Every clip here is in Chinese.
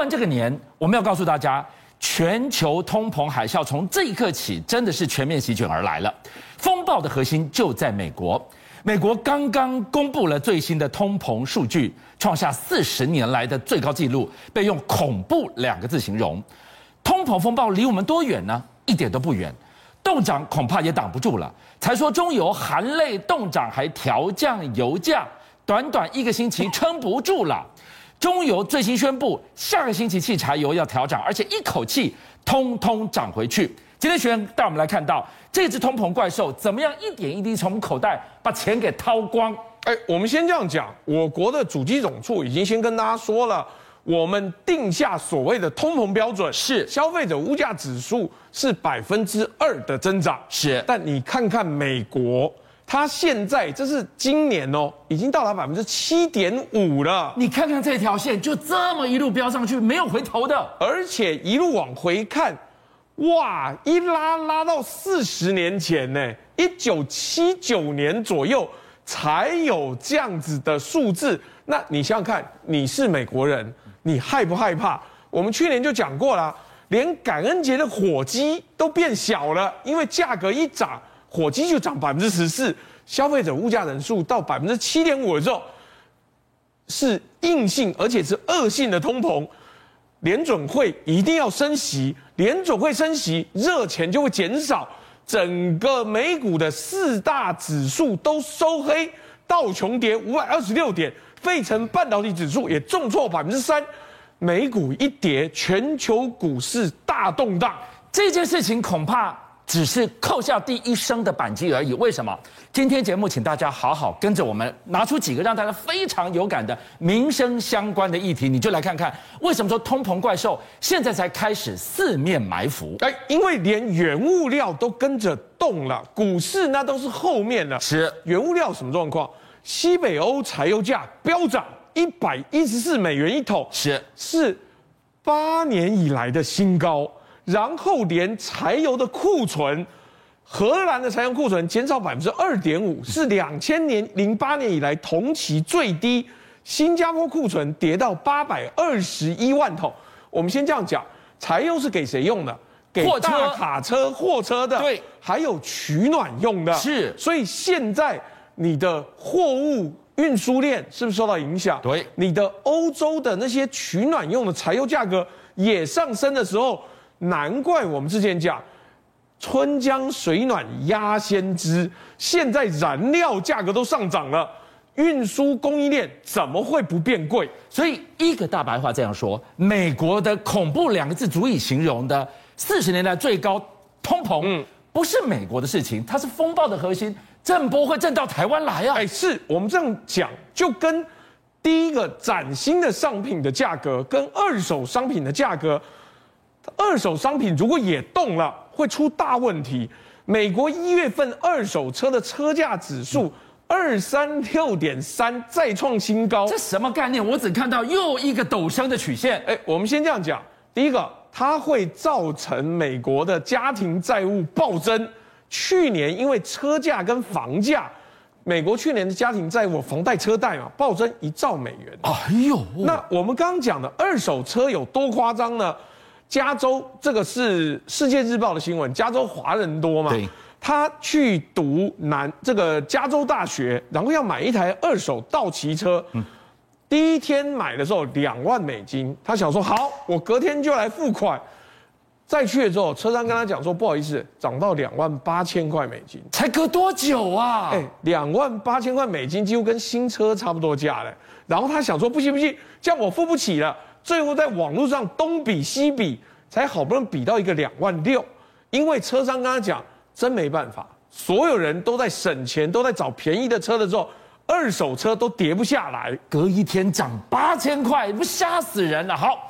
完这个年，我们要告诉大家，全球通膨海啸从这一刻起真的是全面席卷而来了。风暴的核心就在美国，美国刚刚公布了最新的通膨数据，创下四十年来的最高纪录，被用“恐怖”两个字形容。通膨风暴离我们多远呢？一点都不远，冻涨恐怕也挡不住了。才说中油含泪冻涨，还调降油价，短短一个星期撑不住了。中油最新宣布，下个星期汽柴油要调涨，而且一口气通通涨回去。今天学员带我们来看到这只通膨怪兽怎么样一点一滴从口袋把钱给掏光。哎，我们先这样讲，我国的主计总处已经先跟大家说了，我们定下所谓的通膨标准是消费者物价指数是百分之二的增长，是。但你看看美国。它现在这是今年哦，已经到达百分之七点五了。你看看这条线，就这么一路飙上去，没有回头的，而且一路往回看，哇，一拉拉到四十年前呢，一九七九年左右才有这样子的数字。那你想想看，你是美国人，你害不害怕？我们去年就讲过了，连感恩节的火鸡都变小了，因为价格一涨。火鸡就涨百分之十四，消费者物价人数到百分之七点五的时候，是硬性而且是恶性的通膨，联准会一定要升息，联准会升息，热钱就会减少，整个美股的四大指数都收黑，道琼跌五百二十六点，费城半导体指数也重挫百分之三，美股一跌，全球股市大动荡，这件事情恐怕。只是扣下第一声的扳机而已。为什么？今天节目，请大家好好跟着我们，拿出几个让大家非常有感的民生相关的议题，你就来看看为什么说通膨怪兽现在才开始四面埋伏。哎，因为连原物料都跟着动了，股市那都是后面的。是原物料什么状况？西北欧柴油价飙涨一百一十四美元一桶，是是八年以来的新高。然后连柴油的库存，荷兰的柴油库存减少百分之二点五，是两千年零八年以来同期最低。新加坡库存跌到八百二十一万桶。我们先这样讲，柴油是给谁用的？给大卡车、货车的。对，还有取暖用的。是，所以现在你的货物运输链是不是受到影响？对，你的欧洲的那些取暖用的柴油价格也上升的时候。难怪我们之前讲“春江水暖鸭先知”，现在燃料价格都上涨了，运输供应链怎么会不变贵？所以一个大白话这样说：美国的恐怖两个字足以形容的四十年来最高通膨，嗯，不是美国的事情，它是风暴的核心，震波会震到台湾来啊！哎，是我们这样讲，就跟第一个崭新的商品的价格跟二手商品的价格。二手商品如果也动了，会出大问题。美国一月份二手车的车价指数二三六点三再创新高，这什么概念？我只看到又一个陡升的曲线。哎，我们先这样讲，第一个，它会造成美国的家庭债务暴增。去年因为车价跟房价，美国去年的家庭债务、房贷、车贷嘛，暴增一兆美元。哎呦，那我们刚刚讲的二手车有多夸张呢？加州这个是《世界日报》的新闻，加州华人多嘛？对。他去读南这个加州大学，然后要买一台二手道奇车。嗯。第一天买的时候两万美金，他想说好，我隔天就来付款。再去了之后，车商跟他讲说不好意思，涨到两万八千块美金。才隔多久啊？哎，两万八千块美金几乎跟新车差不多价了。然后他想说不行不行，这样我付不起了。最后在网络上东比西比，才好不容易比到一个两万六，因为车商跟他讲，真没办法，所有人都在省钱，都在找便宜的车的时候，二手车都跌不下来，隔一天涨八千块，不吓死人了。好，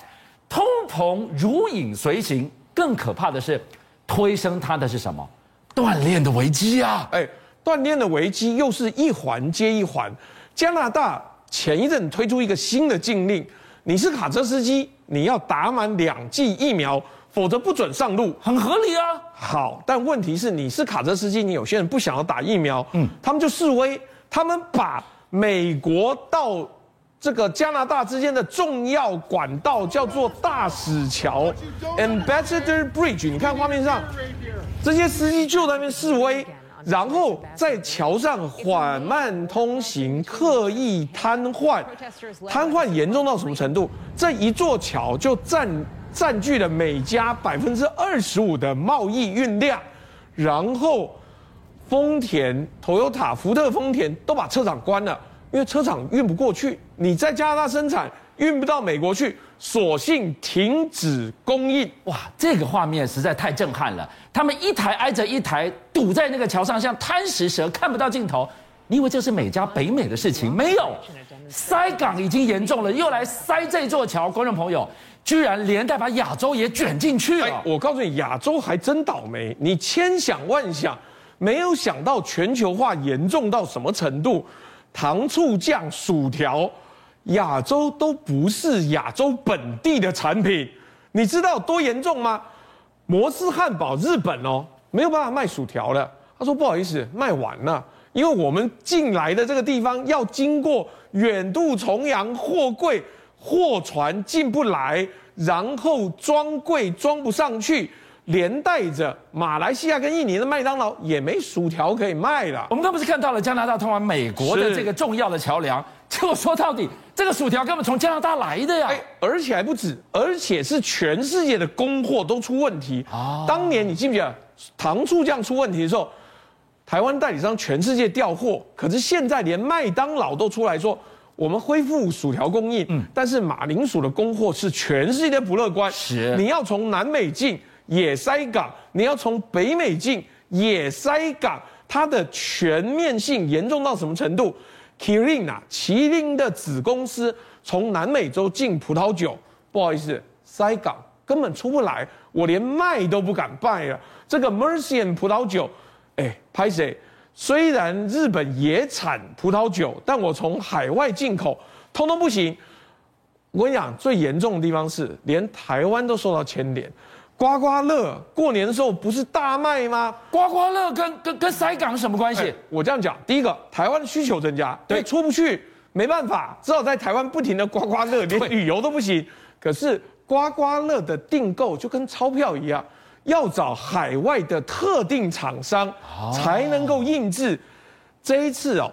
通膨如影随形，更可怕的是，推升它的是什么？断链的危机啊！哎，断链的危机又是一环接一环。加拿大前一阵推出一个新的禁令。你是卡车司机，你要打满两剂疫苗，否则不准上路，很合理啊。好，但问题是你是卡车司机，你有些人不想要打疫苗，嗯，他们就示威，他们把美国到这个加拿大之间的重要管道叫做大使桥 （Ambassador Bridge）。你看画面上，这些司机就在那边示威，然后在桥上缓慢通行，刻意瘫痪。瘫痪严重到什么程度？这一座桥就占占据了美加百分之二十五的贸易运量，然后丰田、Toyota、福特、丰田都把车厂关了。因为车厂运不过去，你在加拿大生产运不到美国去，索性停止供应。哇，这个画面实在太震撼了！他们一台挨着一台堵在那个桥上，像贪食蛇，看不到尽头。你以为这是美加北美的事情？没有，塞港已经严重了，又来塞这座桥。观众朋友，居然连带把亚洲也卷进去了。哎，我告诉你，亚洲还真倒霉。你千想万想，没有想到全球化严重到什么程度。糖醋酱、薯条，亚洲都不是亚洲本地的产品，你知道多严重吗？摩斯汉堡日本哦，没有办法卖薯条了。他说不好意思，卖完了，因为我们进来的这个地方要经过远渡重洋，货柜货船进不来，然后装柜装不上去。连带着马来西亚跟印尼的麦当劳也没薯条可以卖了。我们刚不是看到了加拿大通往美国的这个重要的桥梁？结果说到底，这个薯条根本从加拿大来的呀！哎，而且还不止，而且是全世界的供货都出问题啊！当年你记不记得糖醋酱出问题的时候，台湾代理商全世界调货，可是现在连麦当劳都出来说，我们恢复薯条供应，嗯，但是马铃薯的供货是全世界不乐观，是你要从南美进。也塞港，你要从北美进也塞港，它的全面性严重到什么程度？Kirin 啊，麒麟的子公司从南美洲进葡萄酒，不好意思，塞港根本出不来，我连卖都不敢卖了。这个 Mercian 葡萄酒，哎，拍谁？虽然日本也产葡萄酒，但我从海外进口，通通不行。我跟你讲，最严重的地方是连台湾都受到牵连。刮刮乐过年的时候不是大卖吗？刮刮乐跟跟跟塞港什么关系？我这样讲，第一个，台湾的需求增加，对，出不去，没办法，只好在台湾不停的刮刮乐，连旅游都不行。可是刮刮乐的订购就跟钞票一样，要找海外的特定厂商才能够印制。这一次哦，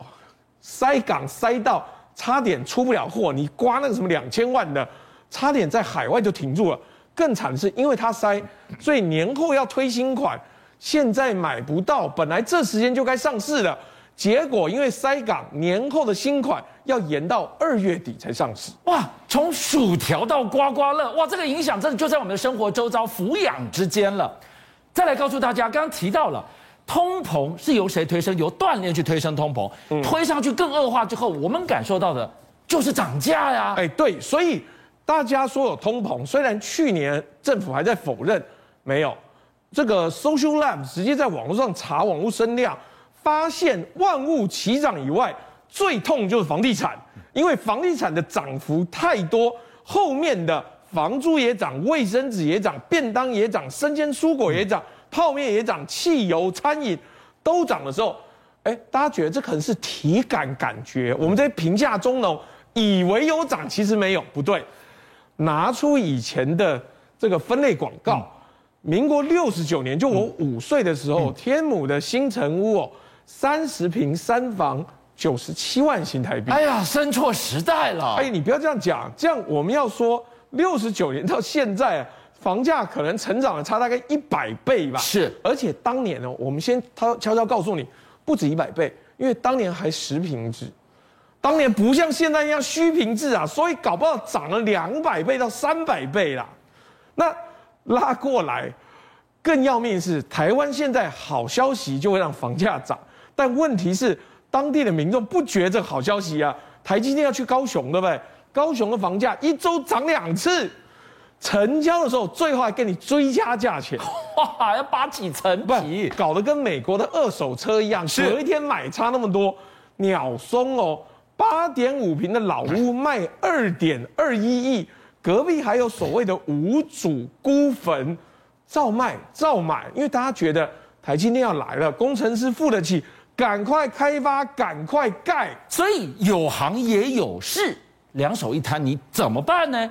塞港塞到差点出不了货，你刮那个什么两千万的，差点在海外就停住了。更惨的是，因为它塞，所以年后要推新款，现在买不到。本来这时间就该上市了，结果因为塞港，年后的新款要延到二月底才上市。哇，从薯条到刮刮乐，哇，这个影响真的就在我们的生活周遭、抚养之间了。再来告诉大家，刚刚提到了通膨是由谁推升？由锻炼去推升通膨，推上去更恶化之后，我们感受到的就是涨价呀。哎，对，所以。大家说有通膨，虽然去年政府还在否认，没有这个 Social Lab 直接在网络上查网络声量，发现万物齐涨以外，最痛就是房地产，因为房地产的涨幅太多，后面的房租也涨，卫生纸也涨，便当也涨，生鲜蔬果也涨，泡面也涨，汽油、餐饮都涨的时候，哎，大家觉得这可能是体感感觉，我们在评价中农以为有涨，其实没有，不对。拿出以前的这个分类广告，嗯、民国六十九年，就我五岁的时候，嗯、天母的新城屋哦，三十平三房，九十七万新台币。哎呀，生错时代了。哎，你不要这样讲，这样我们要说六十九年到现在，房价可能成长了差大概一百倍吧。是，而且当年呢，我们先悄悄告诉你，不止一百倍，因为当年还十平制。当年不像现在一样虚平制啊，所以搞不好涨了两百倍到三百倍啦。那拉过来，更要命是台湾现在好消息就会让房价涨，但问题是当地的民众不觉着好消息啊。台积电要去高雄，对不对？高雄的房价一周涨两次，成交的时候最后还给你追加价钱，哇，要扒几层皮，搞得跟美国的二手车一样，隔一天买差那么多，鸟松哦。八点五平的老屋卖二点二一亿，隔壁还有所谓的无主孤坟，照卖照买，因为大家觉得台积电要来了，工程师付得起，赶快开发，赶快盖，所以有行也有市，两手一摊，你怎么办呢？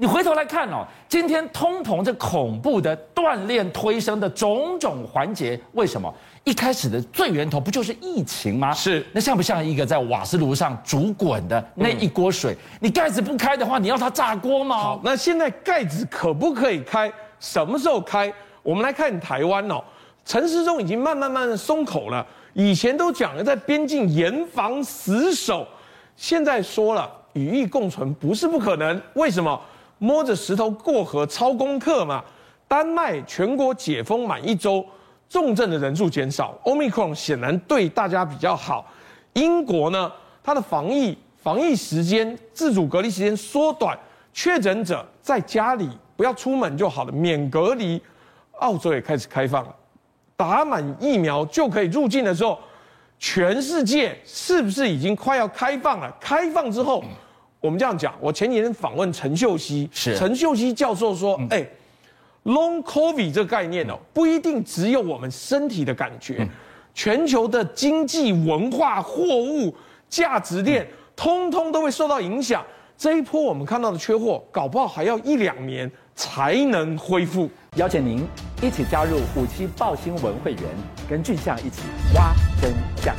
你回头来看哦，今天通膨这恐怖的锻炼推升的种种环节，为什么？一开始的最源头不就是疫情吗？是，那像不像一个在瓦斯炉上煮滚的那一锅水？嗯、你盖子不开的话，你要它炸锅吗？好，那现在盖子可不可以开？什么时候开？我们来看台湾哦，陈时中已经慢慢慢慢松口了。以前都讲了在边境严防死守，现在说了与疫共存不是不可能。为什么？摸着石头过河，抄功课嘛。丹麦全国解封满一周，重症的人数减少，Omicron 显然对大家比较好。英国呢，它的防疫防疫时间、自主隔离时间缩短，确诊者在家里不要出门就好了，免隔离。澳洲也开始开放了，打满疫苗就可以入境的时候，全世界是不是已经快要开放了？开放之后。我们这样讲，我前几天访问陈秀熙，是陈秀熙教授说，哎、嗯欸、，Long COVID 这个概念哦，不一定只有我们身体的感觉，嗯、全球的经济、文化、货物、价值链，通通都会受到影响。这一波我们看到的缺货，搞不好还要一两年才能恢复。邀请您一起加入五七报新闻会员，跟俊相一起挖真相。